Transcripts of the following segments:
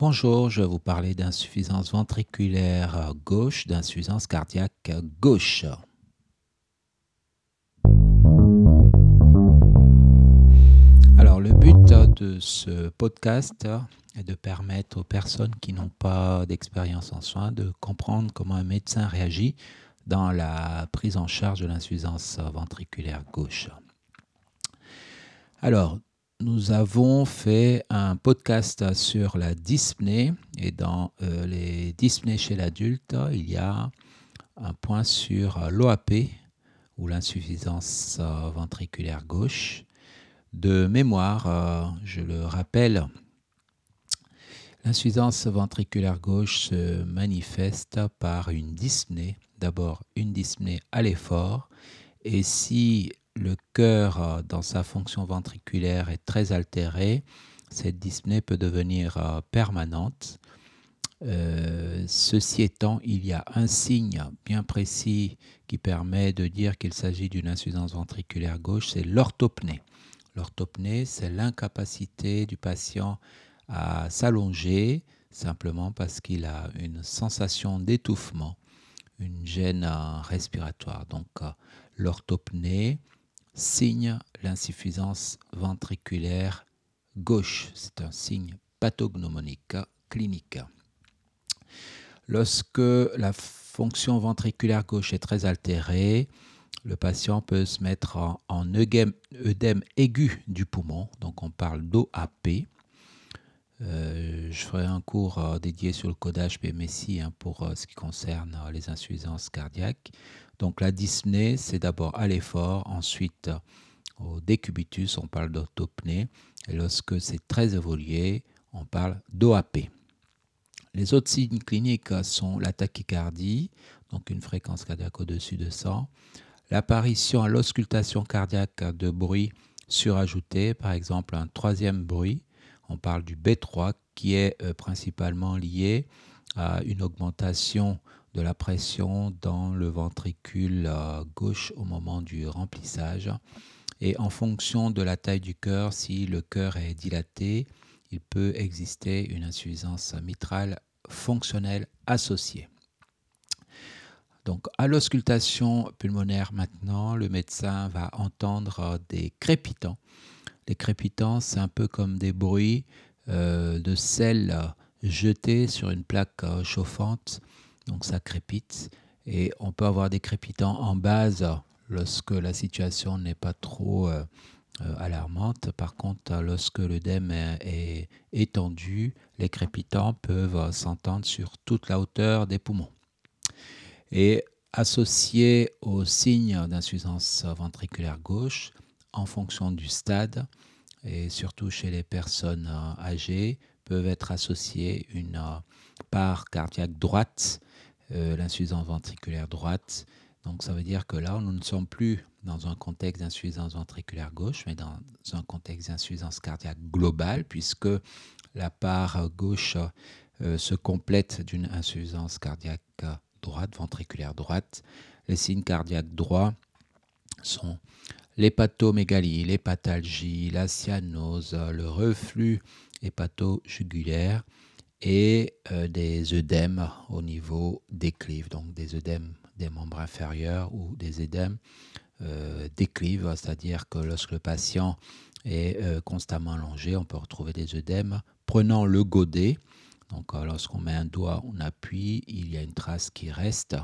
Bonjour, je vais vous parler d'insuffisance ventriculaire gauche, d'insuffisance cardiaque gauche. Alors le but de ce podcast est de permettre aux personnes qui n'ont pas d'expérience en soins de comprendre comment un médecin réagit dans la prise en charge de l'insuffisance ventriculaire gauche. Alors, nous avons fait un podcast sur la dyspnée et dans euh, les dyspnées chez l'adulte, il y a un point sur l'OAP ou l'insuffisance euh, ventriculaire gauche. De mémoire, euh, je le rappelle, l'insuffisance ventriculaire gauche se manifeste par une dyspnée, d'abord une dyspnée à l'effort, et si le cœur, euh, dans sa fonction ventriculaire, est très altéré, cette dyspnée peut devenir euh, permanente. Euh, ceci étant, il y a un signe bien précis qui permet de dire qu'il s'agit d'une insuffisance ventriculaire gauche, c'est l'orthopnée. L'orthopnée, c'est l'incapacité du patient à s'allonger simplement parce qu'il a une sensation d'étouffement, une gêne respiratoire. Donc l'orthopnée, signe l'insuffisance ventriculaire gauche. C'est un signe pathognomonique clinique. Lorsque la fonction ventriculaire gauche est très altérée, le patient peut se mettre en, œdème, aigu du poumon, donc on parle d'OAP. Euh, je ferai un cours euh, dédié sur le codage PMSI hein, pour euh, ce qui concerne les insuffisances cardiaques. Donc la dyspnée, c'est d'abord à l'effort, ensuite au décubitus, on parle d'autopnée, et lorsque c'est très évolué, on parle d'OAP. Les autres signes cliniques sont la tachycardie, donc une fréquence cardiaque au-dessus de 100, l'apparition à l'auscultation cardiaque de bruit surajouté, par exemple un troisième bruit, on parle du B3 qui est euh, principalement lié à une augmentation de la pression dans le ventricule euh, gauche au moment du remplissage. Et en fonction de la taille du cœur, si le cœur est dilaté, il peut exister une insuffisance mitrale fonctionnelle associée. Donc à l'auscultation pulmonaire maintenant, le médecin va entendre des crépitants. Les crépitants, c'est un peu comme des bruits euh, de sel jeté sur une plaque euh, chauffante donc ça crépite. Et on peut avoir des crépitants en base lorsque la situation n'est pas trop euh, euh, alarmante. Par contre, lorsque l'œdème est, étendu, les crépitants peuvent s'entendre sur toute la hauteur des poumons. Et associés aux signes d'insuffisance ventriculaire gauche, en fonction du stade, et surtout chez les personnes âgées, peuvent être associés une part cardiaque droite euh, l'insuffisance ventriculaire droite. Donc ça veut dire que là, nous ne sommes plus dans un contexte d'insuffisance ventriculaire gauche, mais dans un contexte d'insuffisance cardiaque globale, puisque la part gauche euh, se complète d'une insuffisance cardiaque droite, ventriculaire droite. Les signes cardiaques droits sont l'hépatomégalie, l'hépatalgie, la cyanose, le reflux hépato-jugulaire, et euh, des œdèmes au niveau des clives, donc des œdèmes des membres inférieurs ou des œdèmes euh, des c'est-à-dire que lorsque le patient est euh, constamment allongé, on peut retrouver des œdèmes. Prenant le godet, donc lorsqu'on met un doigt, on appuie, il y a une trace qui reste,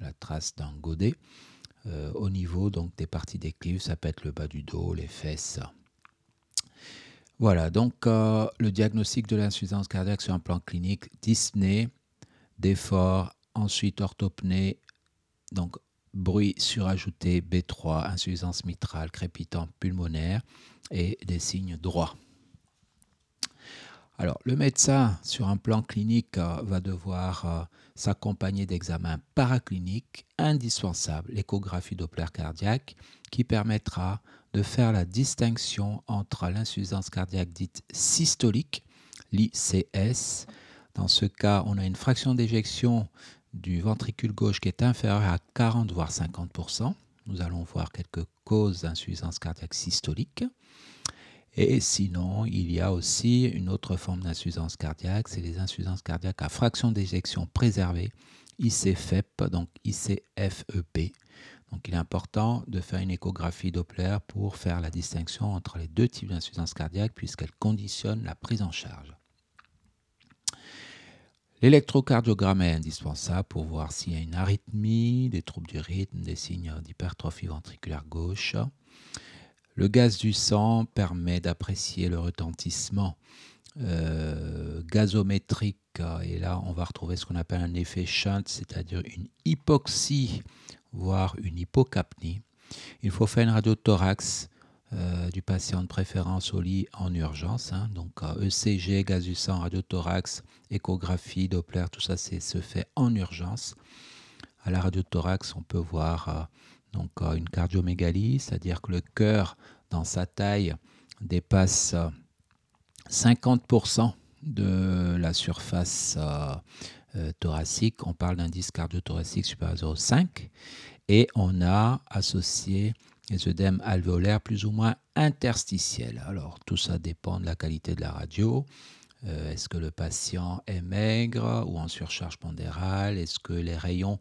la trace d'un godet. Au niveau donc des parties des clives, ça peut être le bas du dos, les fesses, voilà, donc euh, le diagnostic de l'insuffisance cardiaque sur un plan clinique, dyspnée, d'effort, ensuite orthopnée, donc bruit surajouté B3, insuffisance mitrale, crépitant pulmonaire et des signes droits. Alors, le médecin, sur un plan clinique, euh, va devoir euh, s'accompagner d'examens paracliniques indispensables, l'échographie Doppler cardiaque, qui permettra de faire la distinction entre l'insuffisance cardiaque dite systolique, l'ICS. Dans ce cas, on a une fraction d'éjection du ventricule gauche qui est inférieure à 40 voire 50% Nous allons voir quelques causes d'insuffisance cardiaque systolique. Et sinon, il y a aussi une autre forme d'insuffisance cardiaque, c'est les insuffisances cardiaques à fraction d'éjection préservée, ICFEP, donc ICFEP. Donc il est important de faire une échographie Doppler pour faire la distinction entre les deux types d'insuffisance cardiaque puisqu'elle conditionne la prise en charge. L'électrocardiogramme est indispensable pour voir s'il y a une arythmie, des troubles du rythme, des signes d'hypertrophie ventriculaire gauche. Le gaz du sang permet d'apprécier le retentissement euh, gazométrique et là on va retrouver ce qu'on appelle un effet shunt, c'est-à-dire une hypoxie, voire une hypocapnie. Il faut faire une radiothorax euh, du patient de préférence au lit en urgence. Hein. donc ECG, e gaz du sang, radiothorax, échographie, Doppler, tout ça se fait en urgence. À la radiothorax, on peut voir euh, donc euh, une cardiomégalie, c'est-à-dire que le cœur dans sa taille dépasse 50% de la surface thoracique. On parle d'indice cardiothoracique supérieur à 0,5 et on a associé les œdèmes alvéolaires plus ou moins interstitiels. Alors tout ça dépend de la qualité de la radio. Euh, est-ce que le patient est maigre ou en surcharge pondérale? Est-ce que les rayons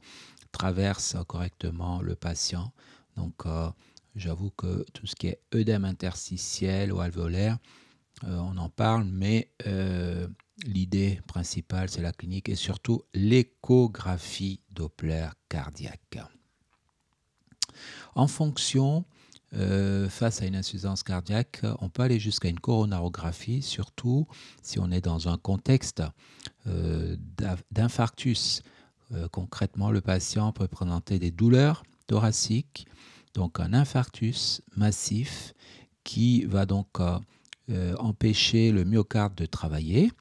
traversent correctement le patient Donc euh, j'avoue que tout ce qui est œdème interstitiel ou alvéolaire, euh, on en parle, mais l'idée principale c'est la clinique et surtout l'échographie Doppler cardiaque. En fonction, euh, face à une insuffisance cardiaque, on peut aller jusqu'à une coronarographie, surtout si on est dans un contexte euh, d'infarctus. Euh, concrètement, le patient peut présenter des douleurs thoraciques, donc un infarctus massif qui va donc empêcher le myocarde de travailler.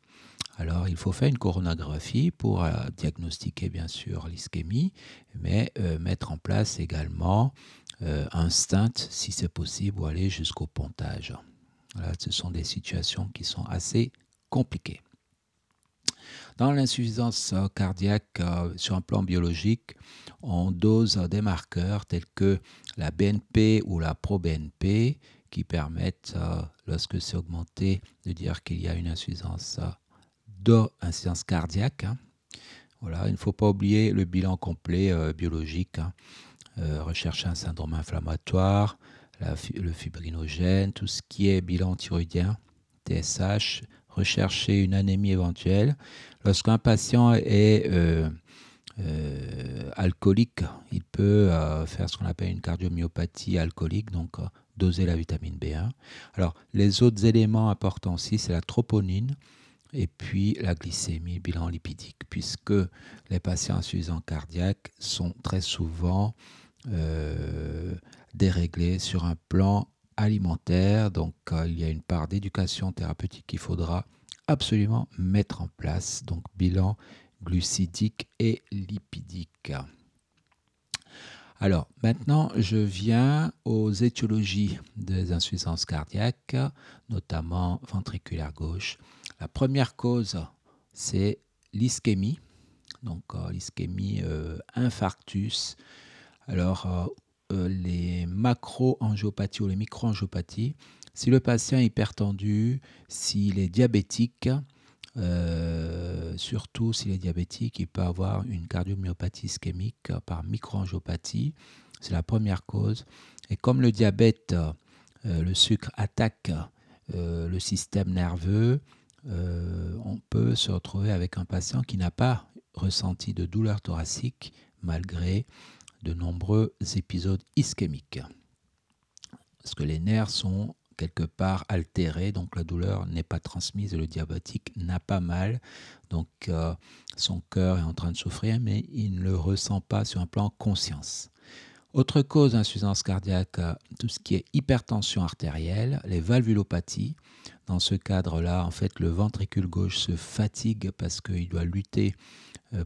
Alors, il faut faire une coronagraphie pour diagnostiquer bien sûr l'ischémie, mais mettre en place également euh, un stint si c'est possible ou aller jusqu'au pontage. ce sont des situations qui sont assez compliquées. Dans l'insuffisance cardiaque euh, sur un plan biologique, on dose des marqueurs tels que la BNP ou la pro-BNP qui permettent, euh, lorsque c'est augmenté, de dire qu'il y a une insuffisance d'insuffisance cardiaque. Hein. Voilà, il ne faut pas oublier le bilan complet biologique. Hein. Euh, rechercher un syndrome inflammatoire, le fibrinogène, tout ce qui est bilan thyroïdien, TSH, rechercher une anémie éventuelle. Lorsqu'un patient est euh, euh, alcoolique, il peut faire ce qu'on appelle une cardiomyopathie alcoolique, donc doser la vitamine B1. Alors, les autres éléments importants aussi, c'est la troponine et puis la glycémie, bilan lipidique, puisque les patients insuffisants cardiaques sont très souvent euh, déréglé sur un plan alimentaire. Donc euh, il y a une part d'éducation thérapeutique qu'il faudra absolument mettre en place. Donc bilan glucidique et lipidique. Alors maintenant, je viens aux étiologies des insuffisances cardiaques, notamment ventriculaire gauche. La première cause, c'est l'ischémie, donc euh, l'ischémie infarctus alors, euh, euh, les macro-angiopathies ou les micro-angiopathies, si le patient est hypertendu, s'il est diabétique, euh, surtout s'il est diabétique, il peut avoir une cardiomyopathie ischémique par microangiopathie. C'est la première cause. Et comme le diabète, le sucre attaque le système nerveux, on peut se retrouver avec un patient qui n'a pas ressenti de douleur thoracique malgré de nombreux épisodes ischémiques. Parce que les nerfs sont quelque part altérés, donc la douleur n'est pas transmise et le diabétique n'a pas mal. Donc euh, son cœur est en train de souffrir, mais il ne le ressent pas sur un plan conscience. Autre cause d'insuffisance cardiaque, tout ce qui est hypertension artérielle, les valvulopathies. Dans ce cadre-là, en fait, le ventricule gauche se fatigue parce qu'il doit lutter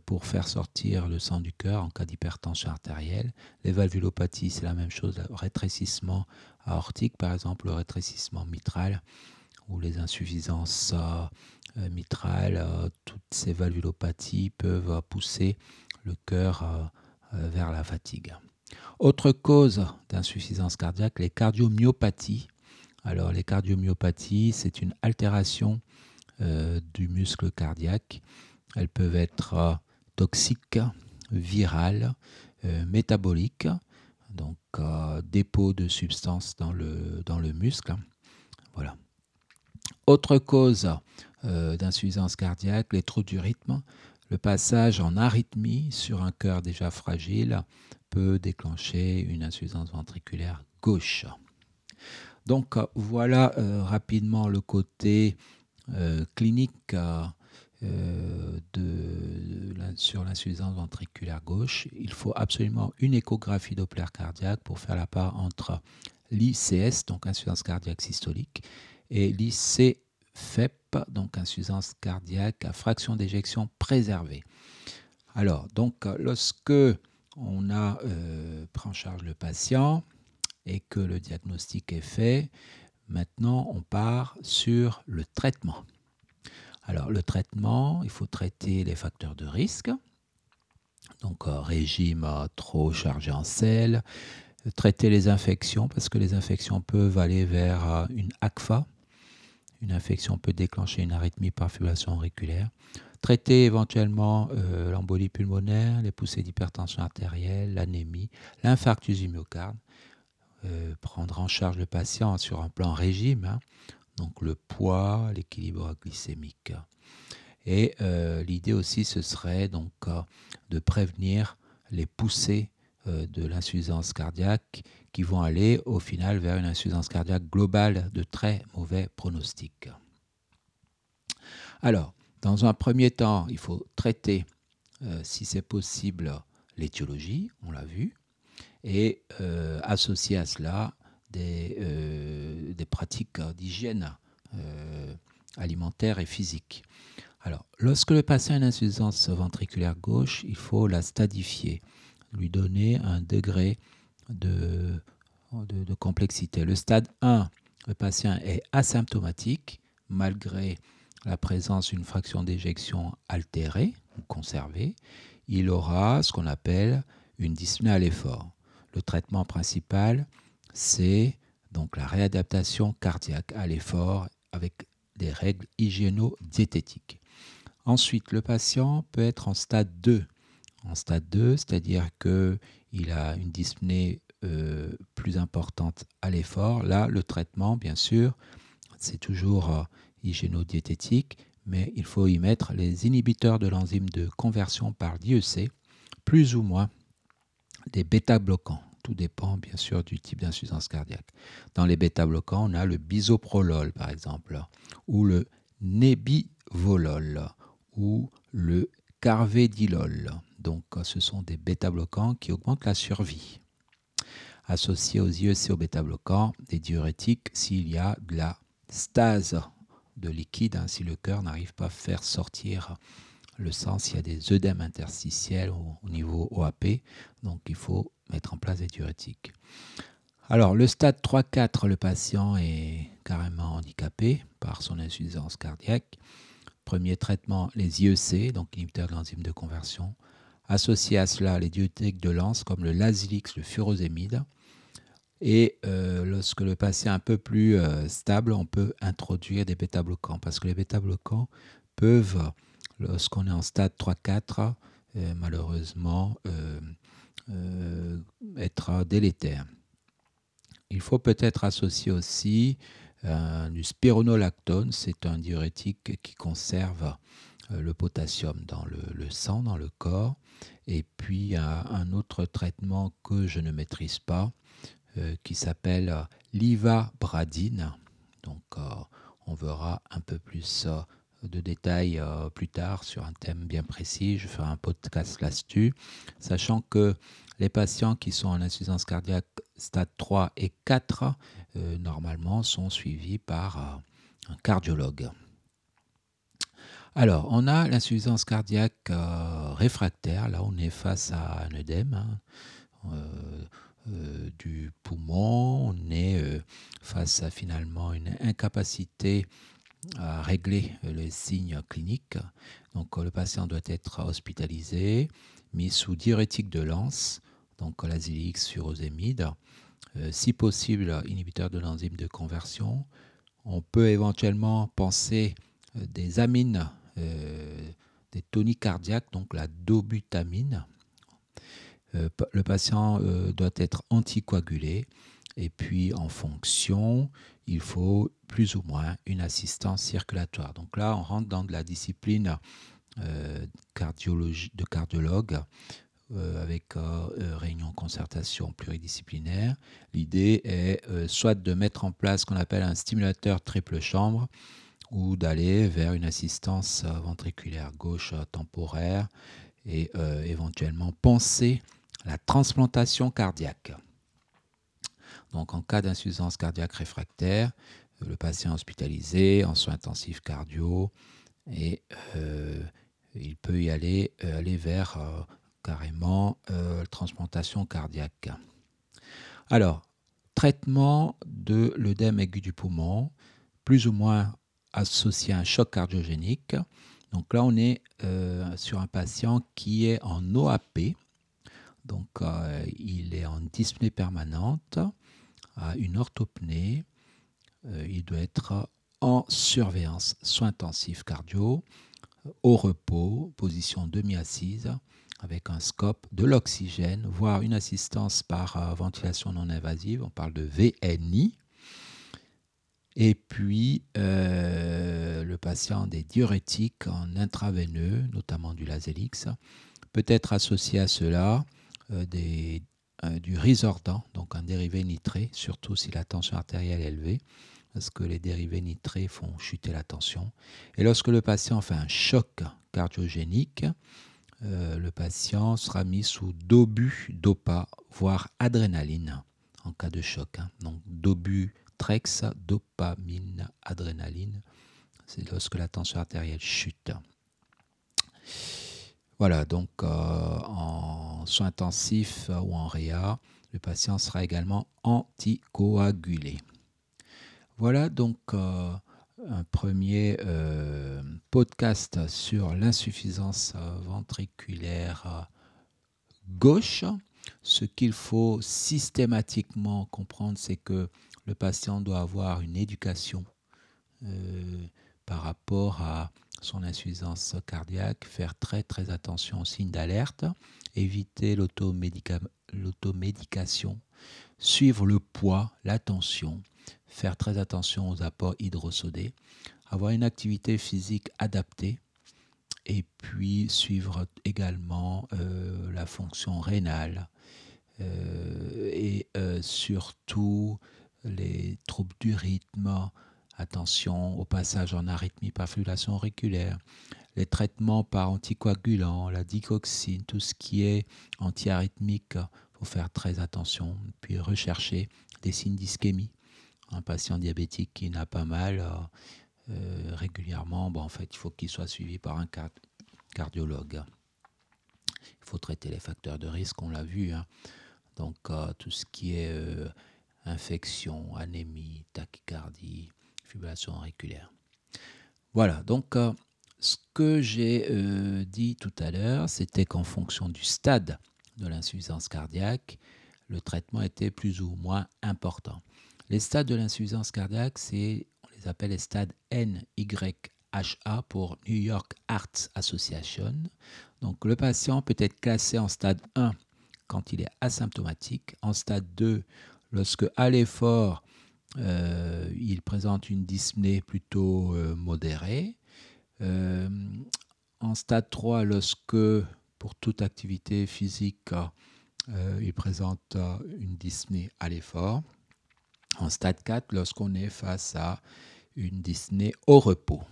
pour faire sortir le sang du cœur en cas d'hypertension artérielle. Les valvulopathies, c'est la même chose, le rétrécissement aortique, par exemple, le rétrécissement mitral ou les insuffisances euh, euh, mitrales, toutes ces valvulopathies peuvent pousser le cœur vers la fatigue. Autre cause d'insuffisance cardiaque, les cardiomyopathies. Alors les cardiomyopathies, c'est une altération du muscle cardiaque. Elles peuvent être toxiques, virales, métaboliques, donc dépôt de substances dans le, dans le muscle. Voilà. Autre cause d'insuffisance cardiaque, les trous du rythme. Le passage en arythmie sur un cœur déjà fragile peut déclencher une insuffisance ventriculaire gauche. Donc voilà euh, rapidement le côté euh, clinique euh, sur l'insuffisance ventriculaire gauche. Il faut absolument une échographie Doppler cardiaque pour faire la part entre l'ICS, donc insuffisance cardiaque systolique, et l'ICFEP, donc insuffisance cardiaque à fraction d'éjection préservée. Alors, donc, lorsque on a euh, pris en charge le patient et que le diagnostic est fait, maintenant on part sur le traitement. Alors, le traitement, il faut traiter les facteurs de risque. Donc, euh, régime euh, trop chargé en sel, traiter les infections parce que les infections peuvent aller vers une ACFA, une infection peut déclencher une arythmie par fibrillation auriculaire. Traiter éventuellement euh, l'embolie pulmonaire, les poussées d'hypertension artérielle, l'anémie, l'infarctus du myocarde. Euh, prendre en charge le patient sur un plan régime, hein. Donc le poids, l'équilibre glycémique. Et euh, l'idée aussi, ce serait donc de prévenir les poussées de l'insuffisance cardiaque qui vont aller au final vers une insuffisance cardiaque globale de très mauvais pronostic. Alors, dans un premier temps, il faut traiter, euh, si c'est possible, l'étiologie, on l'a vu, et euh, associer à cela des, euh, des pratiques d'hygiène alimentaire et physique. Alors, lorsque le patient a une insuffisance ventriculaire gauche, il faut la stadifier, lui donner un degré de, de, complexité. Le stade 1, le patient est asymptomatique malgré la présence d'une fraction d'éjection altérée ou conservée. Il aura ce qu'on appelle une dyspnée à l'effort. Le traitement principal, c'est donc la réadaptation cardiaque à l'effort avec des règles hygiéno-diététiques. Ensuite, le patient peut être en stade 2. En stade 2, c'est-à-dire qu'il a une dyspnée euh, plus importante à l'effort. Là, le traitement, bien sûr, c'est toujours euh, hygiéno-diététique, mais il faut y mettre les inhibiteurs de l'enzyme de conversion par l'IEC, plus ou moins des bêta-bloquants. Tout dépend bien sûr du type d'insuffisance cardiaque. Dans les bêta-bloquants, on a le bisoprolol par exemple, ou le nebivolol, ou le carvedilol. Donc ce sont des bêta-bloquants qui augmentent la survie associés aux IEC au bêta-bloquants, des diurétiques s'il y a de la stase de liquide, hein, si le cœur n'arrive pas à faire sortir le sang, s'il y a des œdèmes interstitiels au, niveau OAP, donc il faut mettre en place des diurétiques. Alors, le stade 3-4, le patient est carrément handicapé par son insuffisance cardiaque. Premier traitement, les IEC, donc inhibiteurs de l'enzyme de conversion. Associé à cela, les diurétiques de lance comme le Lazilix, le furosémide. Et euh, lorsque le patient est un peu plus euh, stable, on peut introduire des bêta-bloquants parce que les bêta-bloquants peuvent, lorsqu'on est en stade 3-4, euh, malheureusement être délétères. Il faut peut-être associer aussi du spironolactone, c'est un diurétique qui conserve le potassium dans le, sang, dans le corps. Et puis un autre traitement que je ne maîtrise pas, euh, qui s'appelle euh, l'ivabradine. Donc euh, on verra un peu plus de détails plus tard sur un thème bien précis. Je ferai un podcast là-dessus, sachant que les patients qui sont en insuffisance cardiaque stade 3 et 4, normalement, sont suivis par un cardiologue. Alors, on a l'insuffisance cardiaque réfractaire. Là, on est face à un œdème. Hein. Euh, du poumon, on est euh, face à finalement une incapacité à régler les signes cliniques. Donc le patient doit être hospitalisé, mis sous diurétique de lance, donc l'azilix furosémide, si possible inhibiteur de l'enzyme de conversion. On peut éventuellement penser des amines, des toniques cardiaques, donc la dobutamine. le patient doit être anticoagulé et puis en fonction, il faut plus ou moins une assistance circulatoire. Donc là, on rentre dans de la discipline euh, de cardiologue euh, avec euh, réunion concertation pluridisciplinaire. L'idée est soit de mettre en place ce qu'on appelle un stimulateur triple chambre ou d'aller vers une assistance ventriculaire gauche temporaire et éventuellement penser la transplantation cardiaque. Donc en cas d'insuffisance cardiaque réfractaire, le patient hospitalisé en soins intensifs cardio et il peut y aller, euh, vers euh, carrément euh, transplantation cardiaque. Alors, traitement de l'œdème aigu du poumon, plus ou moins associé à un choc cardiogénique. Donc là, on est sur un patient qui est en OAP, donc il est en dyspnée permanente, à une orthopnée, il doit être en surveillance soins intensifs cardio au repos, position demi-assise, avec un scope, de l'oxygène, voire une assistance par euh, ventilation non invasive, on parle de VNI. Et puis, euh, le patient des diurétiques en intraveineux, notamment du Lasélix, peut être associé à cela euh, des, du risordan, donc un dérivé nitré, surtout si la tension artérielle est élevée, parce que les dérivés nitrés font chuter la tension. Et lorsque le patient fait un choc cardiogénique, euh, le patient sera mis sous dobu, dopa, voire adrénaline en cas de choc. Hein. Donc dobu, trex, dopamine, adrénaline. C'est lorsque la tension artérielle chute. Voilà, donc euh, en soins intensifs ou en réa, le patient sera également anticoagulé. Voilà donc euh, un premier euh, podcast sur l'insuffisance euh, ventriculaire gauche. Ce qu'il faut systématiquement comprendre, c'est que le patient doit avoir une éducation par rapport à son insuffisance cardiaque, faire très très attention aux signes d'alerte, éviter l'automédication, suivre le poids, la tension, faire très attention aux apports hydrosodés, avoir une activité physique adaptée et puis suivre également euh, la fonction rénale euh, et euh, surtout les troubles du rythme, attention au passage en arythmie par fibrillation auriculaire, les traitements par anticoagulants, la digoxine, tout ce qui est antiarythmique, il faut faire très attention, puis rechercher des signes d'ischémie un patient diabétique qui n'a pas mal euh, euh, régulièrement, en fait, il faut qu'il soit suivi par un cardiologue. Il faut traiter les facteurs de risque, on l'a vu. Hein. Donc, euh, tout ce qui est infection, anémie, tachycardie, auriculaire. Voilà, donc ce que j'ai dit tout à l'heure, c'était qu'en fonction du stade de l'insuffisance cardiaque, le traitement était plus ou moins important. Les stades de l'insuffisance cardiaque, c'est, on les appelle les stades NYHA pour New York Heart Association. Donc le patient peut être classé en stade 1 quand il est asymptomatique, en stade 2 lorsque à l'effort euh, il présente une dyspnée plutôt euh, modérée, euh, en stade 3 lorsque pour toute activité physique il présente une dyspnée à l'effort, en stade 4 lorsqu'on est face à une dyspnée au repos.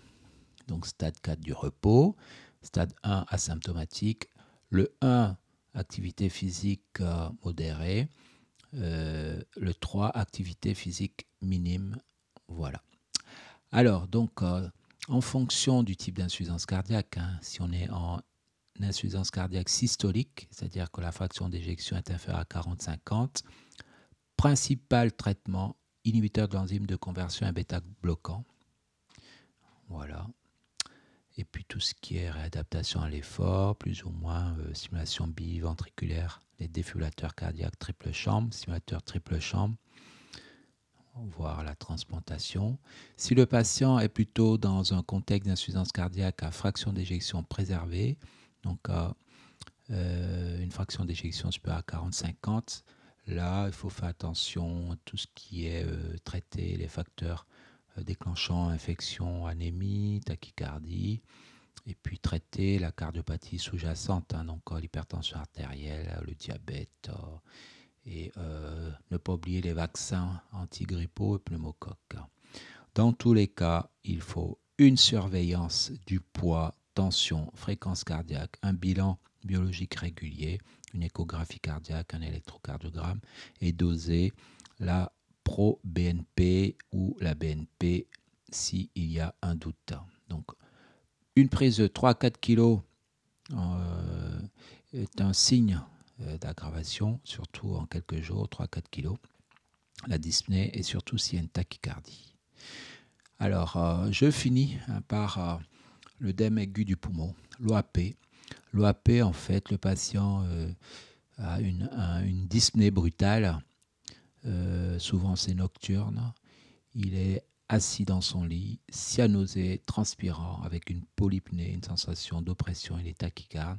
Donc stade 4 du repos, stade 1 asymptomatique, le 1 activité physique modérée, le 3 activité physique minime. Voilà. Alors donc euh, en fonction du type d'insuffisance cardiaque, hein, si on est en insuffisance cardiaque systolique, c'est-à-dire que la fraction d'éjection est inférieure à 40-50, principal traitement inhibiteur de l'enzyme de conversion à bêta bloquant. Voilà. et puis tout ce qui est réadaptation à l'effort, plus ou moins simulation biventriculaire, les défibrillateurs cardiaques triple chambre, simulateur triple chambre, voire la transplantation. Si le patient est plutôt dans un contexte d'insuffisance cardiaque à fraction d'éjection préservée, donc euh, une fraction d'éjection supérieure à 40-50, là, il faut faire attention à tout ce qui est euh, traité, les facteurs euh, déclenchant infection, anémie, tachycardie, et puis traiter la cardiopathie sous-jacente, hein, donc l'hypertension artérielle, le diabète et euh, ne pas oublier les vaccins antigrippaux et pneumocoques. Dans tous les cas, il faut une surveillance du poids, tension, fréquence cardiaque, un bilan biologique régulier, une échographie cardiaque, un électrocardiogramme et doser la pro-BNP ou la BNP s'il y a un doute. Donc, une prise de 3-4 kg euh, est un signe d'aggravation, surtout en quelques jours, 3-4 kg, la dyspnée et surtout s'il y a une tachycardie. Alors, euh, je finis hein, par euh, le dème aigu du poumon, l'OAP. L'OAP, en fait, le patient a une, une, dyspnée brutale, souvent c'est nocturne. Il est assis dans son lit, cyanosé, transpirant, avec une polypnée, une sensation d'oppression, il est tachycarde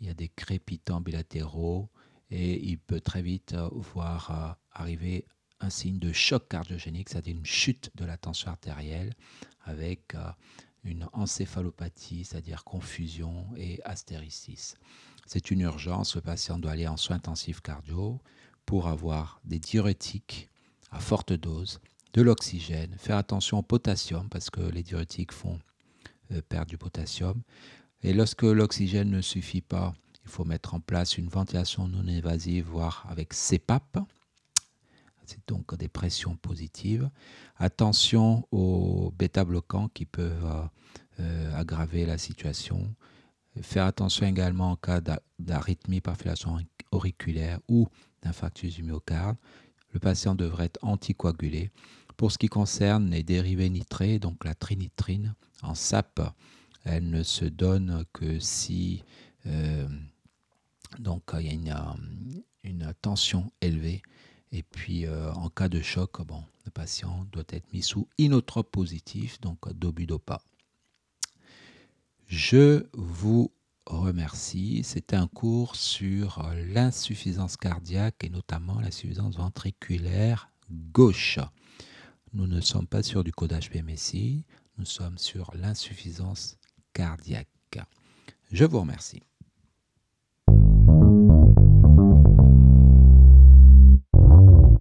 il y a des crépitants bilatéraux et il peut très vite euh, voir euh, arriver un signe de choc cardiogénique, c'est-à-dire une chute de la tension artérielle avec euh, une encéphalopathie, c'est-à-dire confusion et astéricis. C'est une urgence, le patient doit aller en soins intensifs cardio pour avoir des diurétiques à forte dose, de l'oxygène, faire attention au potassium parce que les diurétiques font perdre du potassium, et lorsque l'oxygène ne suffit pas, il faut mettre en place une ventilation non évasive, voire avec CPAP. C'est donc des pressions positives. Attention aux bêta-bloquants qui peuvent euh, aggraver la situation. Faire attention également en cas d'arythmie par fibrillation auriculaire ou d'infarctus du myocarde. Le patient devrait être anticoagulé. Pour ce qui concerne les dérivés nitrés, donc la trinitrine en SAP, elle ne se donne que si euh, donc il y a une, tension élevée. Et puis euh, en cas de choc, bon, le patient doit être mis sous inotrope positif, donc dobudopa. Je vous remercie. C'était un cours sur l'insuffisance cardiaque et notamment l'insuffisance ventriculaire gauche. Nous ne sommes pas sur du codage PMSI, nous sommes sur l'insuffisance cardiaque. Je vous remercie.